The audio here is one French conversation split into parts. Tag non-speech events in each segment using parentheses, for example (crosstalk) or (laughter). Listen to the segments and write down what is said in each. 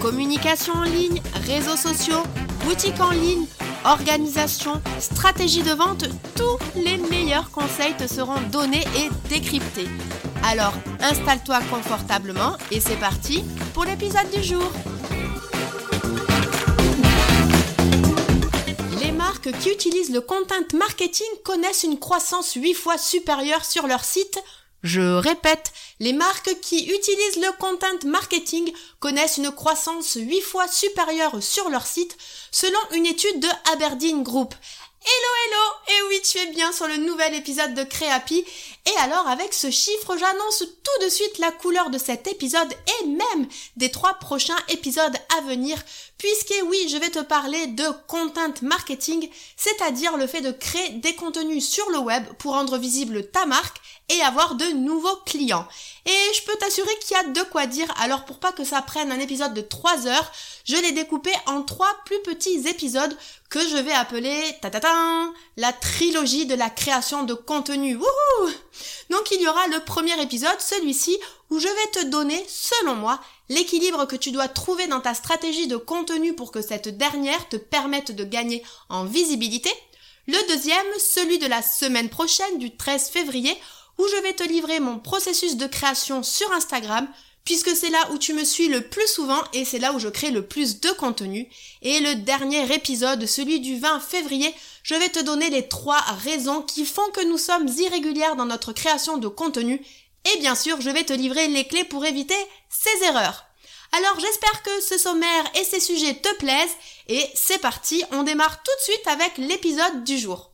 Communication en ligne, réseaux sociaux, boutique en ligne, organisation, stratégie de vente, tous les meilleurs conseils te seront donnés et décryptés. Alors installe-toi confortablement et c'est parti pour l'épisode du jour. Les marques qui utilisent le content marketing connaissent une croissance 8 fois supérieure sur leur site. Je répète, les marques qui utilisent le content marketing connaissent une croissance 8 fois supérieure sur leur site selon une étude de Aberdeen Group. Hello hello Et oui, tu es bien sur le nouvel épisode de Créapi. Et alors, avec ce chiffre, j'annonce tout de suite la couleur de cet épisode et même des trois prochains épisodes à venir, puisque oui, je vais te parler de content marketing, c'est-à-dire le fait de créer des contenus sur le web pour rendre visible ta marque et avoir de nouveaux clients. Et je peux t'assurer qu'il y a de quoi dire, alors pour pas que ça prenne un épisode de 3 heures, je l'ai découpé en trois plus petits épisodes que je vais appeler ta la trilogie de la création de contenu. Wouhou Donc il y aura le premier épisode, celui-ci, où je vais te donner, selon moi, l'équilibre que tu dois trouver dans ta stratégie de contenu pour que cette dernière te permette de gagner en visibilité. Le deuxième, celui de la semaine prochaine, du 13 février, où je vais te livrer mon processus de création sur Instagram, puisque c'est là où tu me suis le plus souvent et c'est là où je crée le plus de contenu. Et le dernier épisode, celui du 20 février, je vais te donner les trois raisons qui font que nous sommes irrégulières dans notre création de contenu. Et bien sûr, je vais te livrer les clés pour éviter ces erreurs. Alors j'espère que ce sommaire et ces sujets te plaisent et c'est parti, on démarre tout de suite avec l'épisode du jour.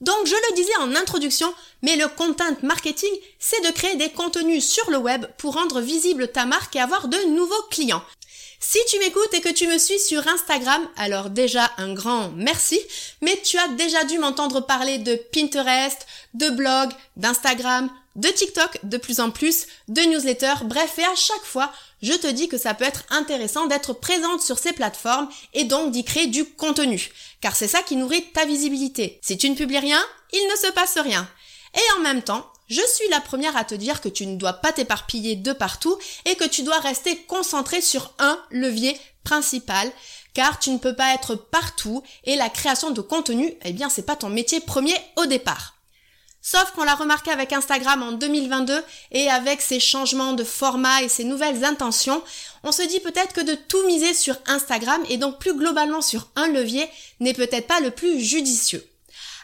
Donc je le disais en introduction, mais le content marketing, c'est de créer des contenus sur le web pour rendre visible ta marque et avoir de nouveaux clients. Si tu m'écoutes et que tu me suis sur Instagram, alors déjà un grand merci, mais tu as déjà dû m'entendre parler de Pinterest, de blog, d'Instagram, de TikTok de plus en plus, de newsletters, bref, et à chaque fois, je te dis que ça peut être intéressant d'être présente sur ces plateformes et donc d'y créer du contenu, car c'est ça qui nourrit ta visibilité. Si tu ne publies rien, il ne se passe rien. Et en même temps, je suis la première à te dire que tu ne dois pas t'éparpiller de partout et que tu dois rester concentré sur un levier principal car tu ne peux pas être partout et la création de contenu, eh bien c'est pas ton métier premier au départ. Sauf qu'on l'a remarqué avec Instagram en 2022 et avec ses changements de format et ses nouvelles intentions, on se dit peut-être que de tout miser sur Instagram et donc plus globalement sur un levier n'est peut-être pas le plus judicieux.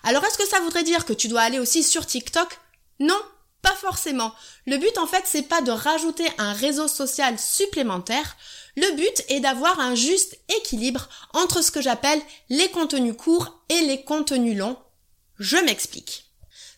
Alors est-ce que ça voudrait dire que tu dois aller aussi sur TikTok? Non, pas forcément. Le but en fait c'est pas de rajouter un réseau social supplémentaire. Le but est d'avoir un juste équilibre entre ce que j'appelle les contenus courts et les contenus longs. Je m'explique.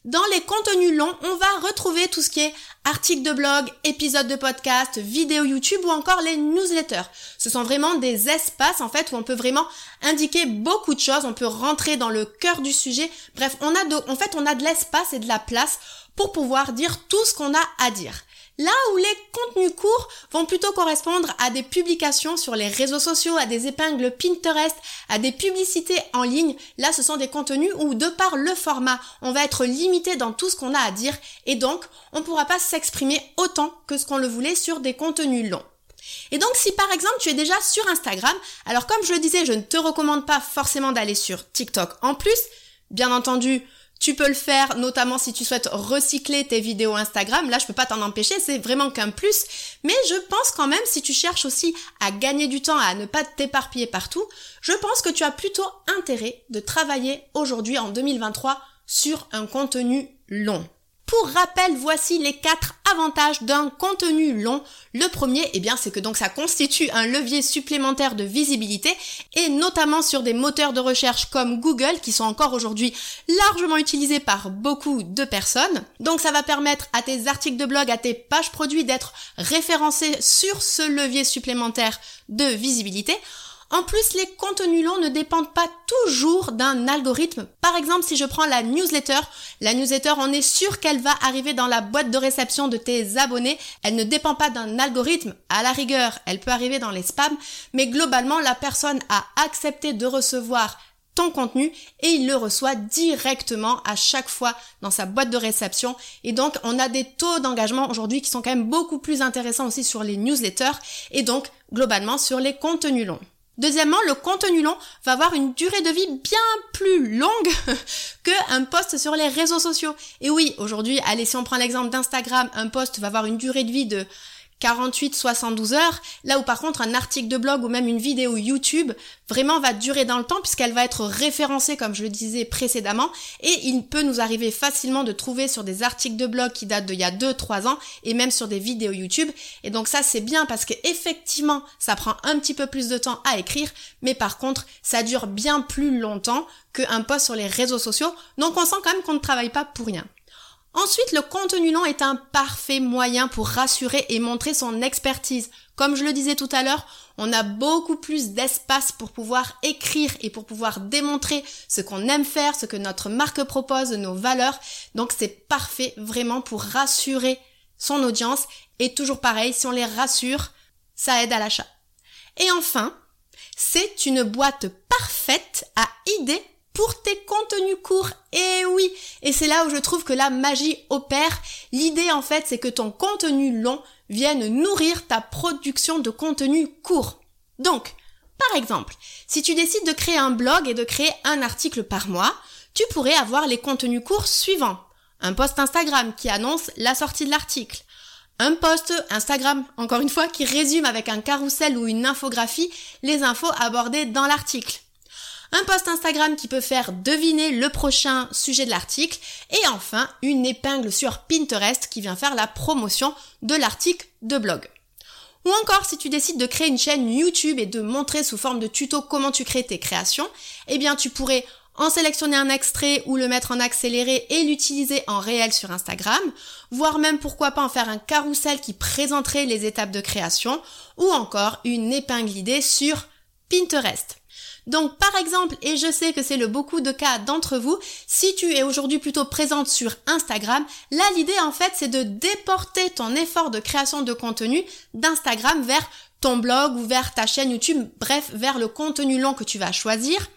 Dans les contenus longs, on va retrouver tout ce qui est articles de blog, épisodes de podcast, vidéos YouTube ou encore les newsletters. Ce sont vraiment des espaces en fait où on peut vraiment indiquer beaucoup de choses, on peut rentrer dans le cœur du sujet. Bref, on a en fait, on a de l'espace et de la place pour pouvoir dire tout ce qu'on a à dire. Là où les contenus courts vont plutôt correspondre à des publications sur les réseaux sociaux, à des épingles Pinterest, à des publicités en ligne, là ce sont des contenus où de par le format, on va être limité dans tout ce qu'on a à dire et donc on ne pourra pas s'exprimer autant que ce qu'on le voulait sur des contenus longs. Et donc si par exemple tu es déjà sur Instagram, alors comme je le disais, je ne te recommande pas forcément d'aller sur TikTok en plus, bien entendu, tu peux le faire notamment si tu souhaites recycler tes vidéos Instagram. Là, je peux pas t'en empêcher, c'est vraiment qu'un plus. Mais je pense quand même, si tu cherches aussi à gagner du temps, à ne pas t'éparpiller partout, je pense que tu as plutôt intérêt de travailler aujourd'hui en 2023 sur un contenu long. Pour rappel, voici les quatre avantages d'un contenu long. Le premier, eh bien, c'est que donc ça constitue un levier supplémentaire de visibilité et notamment sur des moteurs de recherche comme Google qui sont encore aujourd'hui largement utilisés par beaucoup de personnes. Donc ça va permettre à tes articles de blog, à tes pages produits d'être référencés sur ce levier supplémentaire de visibilité. En plus, les contenus longs ne dépendent pas toujours d'un algorithme. Par exemple, si je prends la newsletter, la newsletter, on est sûr qu'elle va arriver dans la boîte de réception de tes abonnés. Elle ne dépend pas d'un algorithme. À la rigueur, elle peut arriver dans les spams, mais globalement, la personne a accepté de recevoir ton contenu et il le reçoit directement à chaque fois dans sa boîte de réception. Et donc, on a des taux d'engagement aujourd'hui qui sont quand même beaucoup plus intéressants aussi sur les newsletters et donc globalement sur les contenus longs. Deuxièmement, le contenu long va avoir une durée de vie bien plus longue (laughs) qu'un post sur les réseaux sociaux. Et oui, aujourd'hui, allez, si on prend l'exemple d'Instagram, un post va avoir une durée de vie de 48-72 heures, là où par contre un article de blog ou même une vidéo YouTube vraiment va durer dans le temps puisqu'elle va être référencée comme je le disais précédemment. Et il peut nous arriver facilement de trouver sur des articles de blog qui datent d'il y a 2-3 ans et même sur des vidéos YouTube. Et donc ça c'est bien parce que effectivement ça prend un petit peu plus de temps à écrire mais par contre ça dure bien plus longtemps qu'un post sur les réseaux sociaux. Donc on sent quand même qu'on ne travaille pas pour rien. Ensuite, le contenu long est un parfait moyen pour rassurer et montrer son expertise. Comme je le disais tout à l'heure, on a beaucoup plus d'espace pour pouvoir écrire et pour pouvoir démontrer ce qu'on aime faire, ce que notre marque propose, nos valeurs. Donc c'est parfait vraiment pour rassurer son audience. Et toujours pareil, si on les rassure, ça aide à l'achat. Et enfin, c'est une boîte parfaite à idées pour tes contenus courts. Et oui, et c'est là où je trouve que la magie opère. L'idée en fait, c'est que ton contenu long vienne nourrir ta production de contenu court. Donc, par exemple, si tu décides de créer un blog et de créer un article par mois, tu pourrais avoir les contenus courts suivants. Un post Instagram qui annonce la sortie de l'article. Un post Instagram, encore une fois, qui résume avec un carrousel ou une infographie les infos abordées dans l'article un post Instagram qui peut faire deviner le prochain sujet de l'article, et enfin une épingle sur Pinterest qui vient faire la promotion de l'article de blog. Ou encore si tu décides de créer une chaîne YouTube et de montrer sous forme de tuto comment tu crées tes créations, eh bien tu pourrais en sélectionner un extrait ou le mettre en accéléré et l'utiliser en réel sur Instagram, voire même pourquoi pas en faire un carrousel qui présenterait les étapes de création, ou encore une épingle idée sur Pinterest. Donc par exemple, et je sais que c'est le beaucoup de cas d'entre vous, si tu es aujourd'hui plutôt présente sur Instagram, là l'idée en fait c'est de déporter ton effort de création de contenu d'Instagram vers ton blog ou vers ta chaîne YouTube, bref, vers le contenu long que tu vas choisir.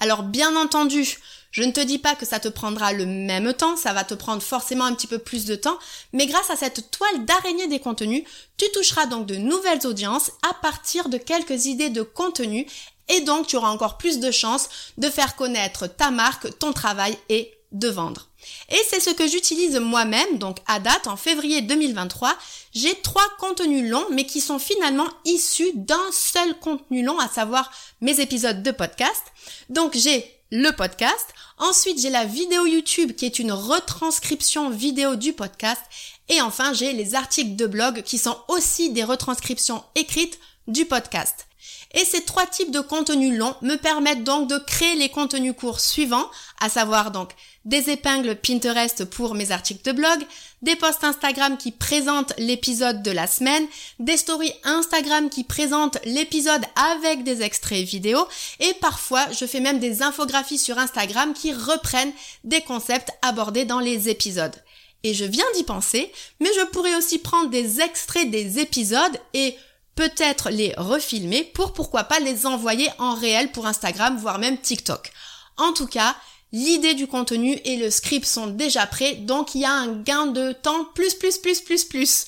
Alors bien entendu, je ne te dis pas que ça te prendra le même temps, ça va te prendre forcément un petit peu plus de temps, mais grâce à cette toile d'araignée des contenus, tu toucheras donc de nouvelles audiences à partir de quelques idées de contenu et donc tu auras encore plus de chances de faire connaître ta marque, ton travail et de vendre. Et c'est ce que j'utilise moi-même, donc à date, en février 2023, j'ai trois contenus longs, mais qui sont finalement issus d'un seul contenu long, à savoir mes épisodes de podcast. Donc j'ai le podcast, ensuite j'ai la vidéo YouTube qui est une retranscription vidéo du podcast, et enfin j'ai les articles de blog qui sont aussi des retranscriptions écrites du podcast. Et ces trois types de contenus longs me permettent donc de créer les contenus courts suivants, à savoir donc des épingles Pinterest pour mes articles de blog, des posts Instagram qui présentent l'épisode de la semaine, des stories Instagram qui présentent l'épisode avec des extraits vidéo et parfois je fais même des infographies sur Instagram qui reprennent des concepts abordés dans les épisodes. Et je viens d'y penser, mais je pourrais aussi prendre des extraits des épisodes et peut-être les refilmer pour pourquoi pas les envoyer en réel pour Instagram, voire même TikTok. En tout cas, l'idée du contenu et le script sont déjà prêts, donc il y a un gain de temps plus plus plus plus plus.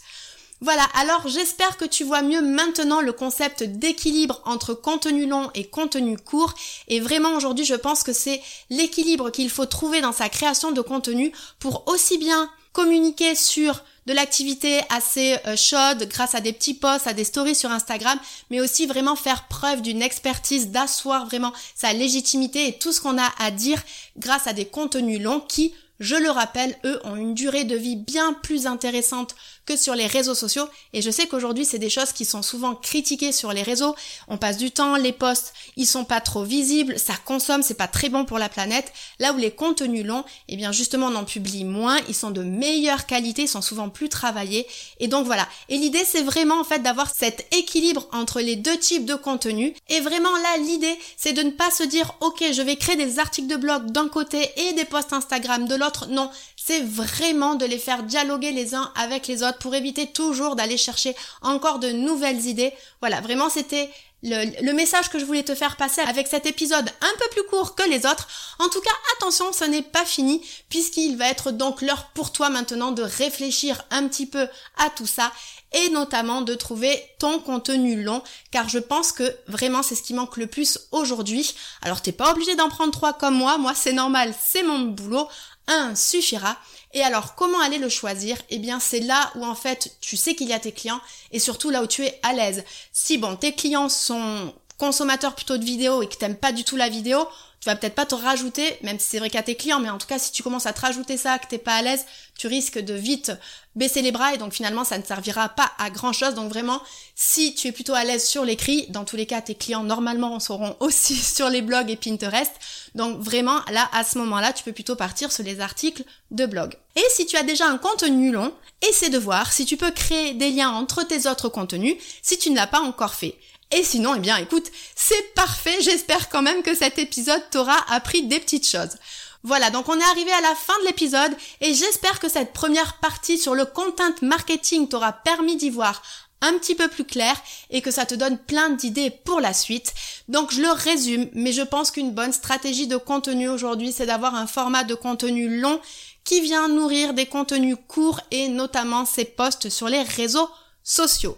Voilà, alors j'espère que tu vois mieux maintenant le concept d'équilibre entre contenu long et contenu court. Et vraiment aujourd'hui je pense que c'est l'équilibre qu'il faut trouver dans sa création de contenu pour aussi bien communiquer sur de l'activité assez euh, chaude grâce à des petits posts, à des stories sur Instagram, mais aussi vraiment faire preuve d'une expertise, d'asseoir vraiment sa légitimité et tout ce qu'on a à dire grâce à des contenus longs qui, je le rappelle, eux ont une durée de vie bien plus intéressante que sur les réseaux sociaux. Et je sais qu'aujourd'hui, c'est des choses qui sont souvent critiquées sur les réseaux. On passe du temps, les posts, ils sont pas trop visibles, ça consomme, c'est pas très bon pour la planète. Là où les contenus longs, eh bien justement, on en publie moins, ils sont de meilleure qualité, ils sont souvent plus travaillés. Et donc voilà. Et l'idée, c'est vraiment en fait d'avoir cet équilibre entre les deux types de contenus. Et vraiment là, l'idée, c'est de ne pas se dire, ok, je vais créer des articles de blog d'un côté et des posts Instagram de l'autre. Non, c'est vraiment de les faire dialoguer les uns avec les autres pour éviter toujours d'aller chercher encore de nouvelles idées. Voilà, vraiment c'était le, message que je voulais te faire passer avec cet épisode un peu plus court que les autres. En tout cas, attention, ce n'est pas fini puisqu'il va être donc l'heure pour toi maintenant de réfléchir un petit peu à tout ça et notamment de trouver ton contenu long car je pense que vraiment c'est ce qui manque le plus aujourd'hui. Alors t'es pas obligé d'en prendre trois comme moi, moi c'est normal, c'est mon boulot un suffira. Et alors, comment aller le choisir? Eh bien, c'est là où en fait tu sais qu'il y a tes clients et surtout là où tu es à l'aise. Si bon, tes clients sont consommateurs plutôt de vidéos et que t'aimes pas du tout la vidéo, tu vas peut-être pas te rajouter, même si c'est vrai qu'à tes clients, mais en tout cas, si tu commences à te rajouter ça, que t'es pas à l'aise, tu risques de vite baisser les bras et donc finalement, ça ne servira pas à grand chose. Donc vraiment, si tu es plutôt à l'aise sur l'écrit, dans tous les cas, tes clients normalement seront aussi (laughs) sur les blogs et Pinterest. Donc vraiment, là, à ce moment-là, tu peux plutôt partir sur les articles de blog. Et si tu as déjà un contenu long, essaie de voir si tu peux créer des liens entre tes autres contenus si tu ne l'as pas encore fait. Et sinon, eh bien écoute, c'est parfait, j'espère quand même que cet épisode t'aura appris des petites choses. Voilà, donc on est arrivé à la fin de l'épisode et j'espère que cette première partie sur le content marketing t'aura permis d'y voir un petit peu plus clair et que ça te donne plein d'idées pour la suite. Donc je le résume, mais je pense qu'une bonne stratégie de contenu aujourd'hui, c'est d'avoir un format de contenu long qui vient nourrir des contenus courts et notamment ses posts sur les réseaux sociaux.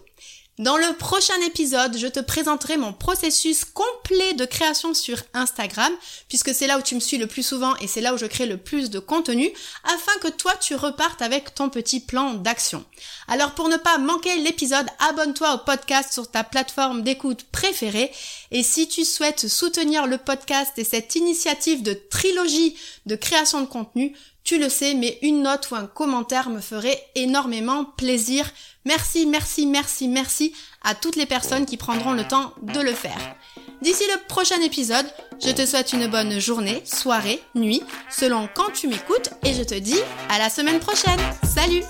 Dans le prochain épisode, je te présenterai mon processus complet de création sur Instagram, puisque c'est là où tu me suis le plus souvent et c'est là où je crée le plus de contenu, afin que toi tu repartes avec ton petit plan d'action. Alors pour ne pas manquer l'épisode, abonne-toi au podcast sur ta plateforme d'écoute préférée, et si tu souhaites soutenir le podcast et cette initiative de trilogie de création de contenu, tu le sais, mais une note ou un commentaire me ferait énormément plaisir. Merci, merci, merci, merci à toutes les personnes qui prendront le temps de le faire. D'ici le prochain épisode, je te souhaite une bonne journée, soirée, nuit, selon quand tu m'écoutes, et je te dis à la semaine prochaine. Salut